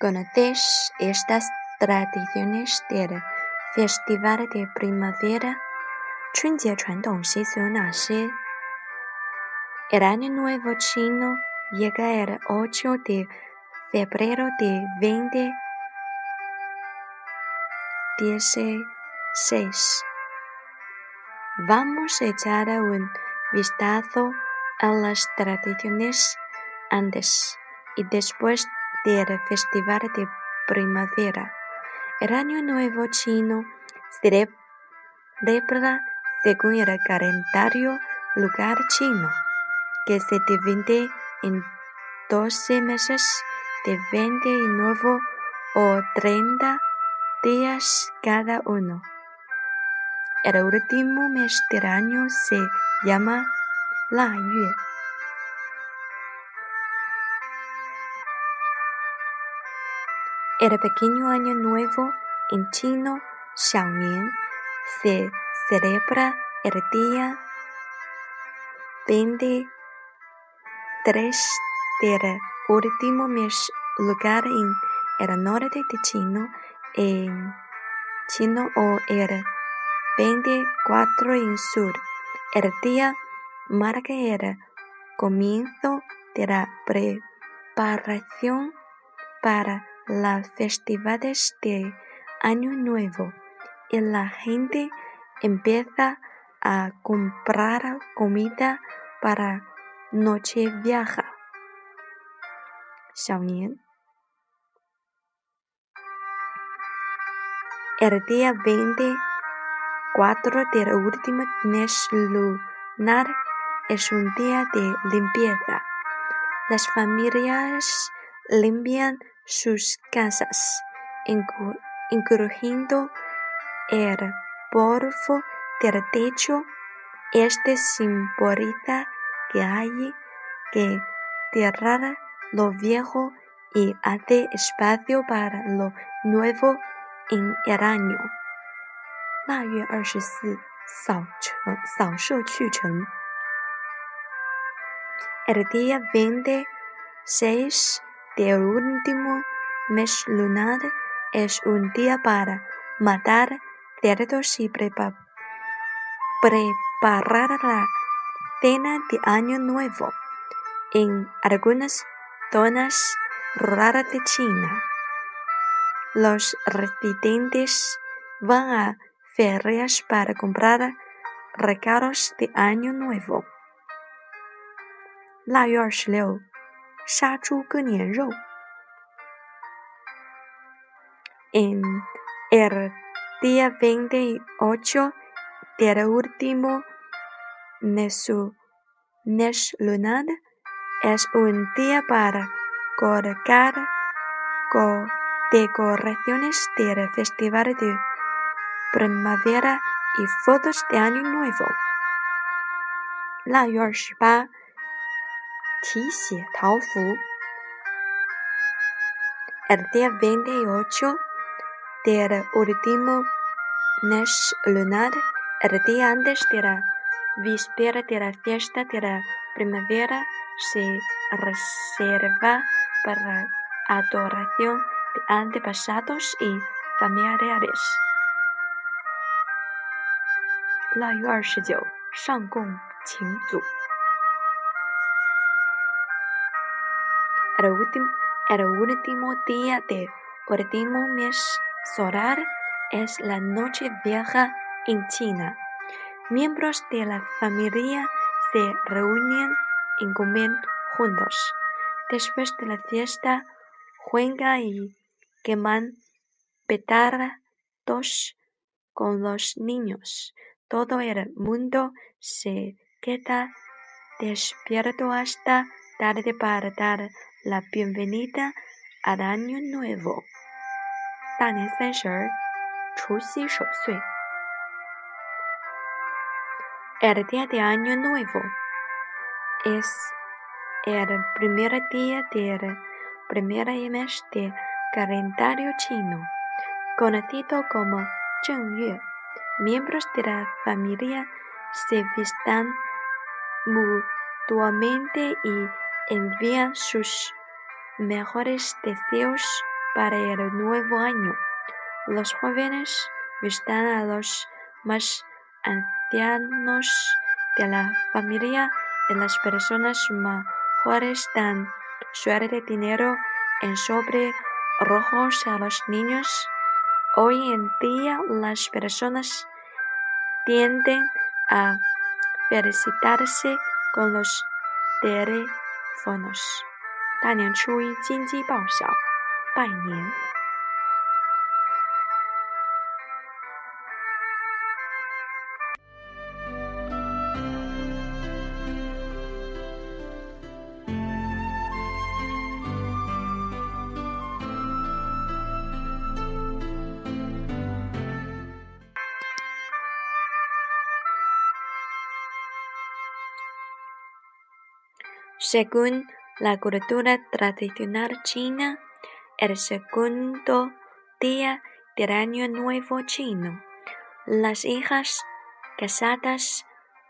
¿Conoces estas tradiciones del Festival de Primavera? 春节传统习俗有哪些？El año nuevo chino llega el 8 de febrero de 2016. Vamos a echar un vistazo a las tradiciones antes y después del Festival de Primavera. El Año Nuevo chino celebra según el calendario lugar chino, que se divide en 12 meses de 29 o 30 días cada uno. El último mes del año se llama La Yue. El pequeño año nuevo en chino, Xiaonian, se celebra el día 23 del último mes lugar en el norte de China, en chino o el 24 en sur. El día marca el comienzo de la preparación para las festividades de Año Nuevo y la gente empieza a comprar comida para Nochevieja. El día 24 del último mes lunar es un día de limpieza. Las familias limpian sus casas, incluyendo el polvo del techo. Este simboliza que hay que tirar lo viejo y hacer espacio para lo nuevo en el año. 腊月二十四，扫成扫射去尘。El día 26 del último mes lunar es un día para matar cerdos y preparar la cena de Año Nuevo en algunas zonas rurales de China. Los residentes van a ferias para comprar regalos de Año Nuevo. 腊月二十六。 杀猪割年肉。En el día 28 del último mes lunar es un día para colgar decoraciones del Festival de Primavera y fotos de Año Nuevo. 腊月二十八。 提血桃符。El día 28 del último mes lunar, el día antes de la víspera de la fiesta de la primavera, se reserva para adoración de antepasados y familiares. 腊月二十九，上供请祖。El último, día del último mes solar es la Noche Vieja en China. Miembros de la familia se reúnen y comen juntos. Después de la fiesta, juegan y queman petardos con los niños. Todo el mundo se queda despierto hasta tarde para dar la bienvenida al año nuevo. El día de año nuevo es el primer día del primer mes del calendario chino, conocido como Zhengyue. Miembros de la familia se vistan mutuamente y envían sus mejores deseos para el nuevo año. Los jóvenes visitan a los más ancianos de la familia y las personas mayores dan suerte dinero en sobre rojos a los niños. Hoy en día las personas tienden a felicitarse con los teléfonos。大年初一，金鸡报晓，拜年。Según la cultura tradicional china, el segundo día del Año Nuevo chino, las hijas casadas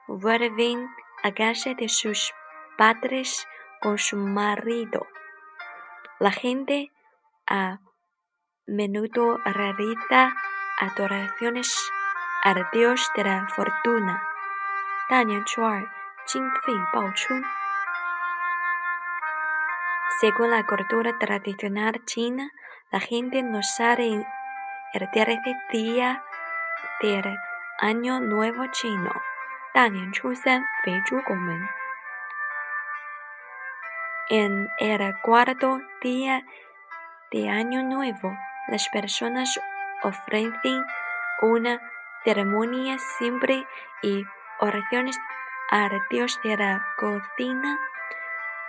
vuelven a casa de sus padres con su marido. La gente a menudo realiza adoraciones al dios de la fortuna. 大年初二，金费报春。 Según la cultura tradicional china, la gente no sale el tercer día del Año Nuevo chino, En el cuarto día de Año Nuevo, las personas ofrecen una ceremonia simple y oraciones al dios de la cocina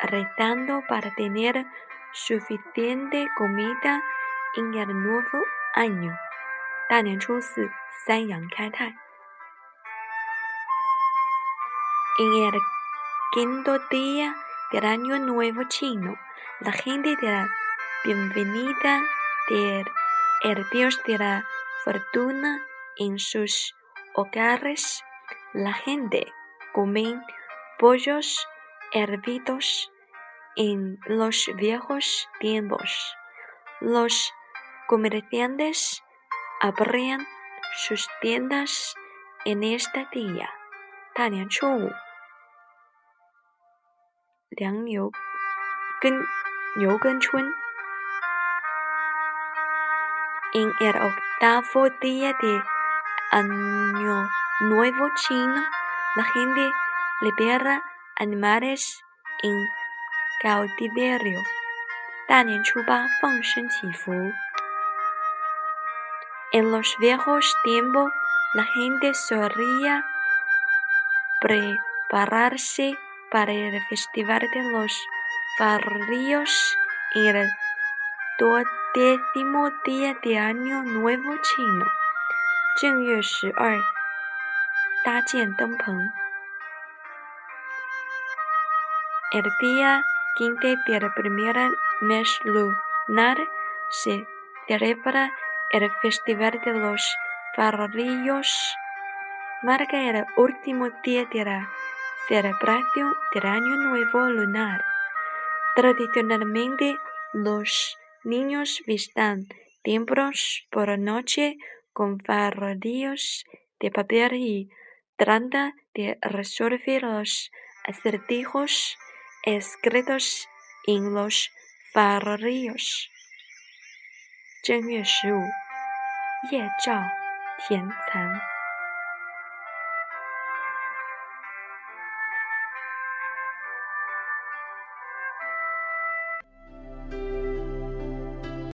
rezando para tener suficiente comida en el nuevo año. En el quinto día del año nuevo chino, la gente de la bienvenida del el dios de la fortuna en sus hogares. La gente come pollos hervidos en los viejos tiempos. Los comerciantes abrían sus tiendas en este día. En el octavo día de Año Nuevo Chino, la gente libera animales en cautiverio. En los viejos tiempos, la gente solía prepararse para el festival de los farrillos en el duodécimo día de Año Nuevo Chino. 正月十二，搭建灯棚。 El día 15 del primer mes lunar se celebra el Festival de los Farolillos. Marca el último día de la celebración del Año Nuevo lunar. Tradicionalmente, los niños visitan templos por la noche con farolillos de papel y tratan de resolver los acertijos escritos en los farolillos. 正月十五，夜照田蚕。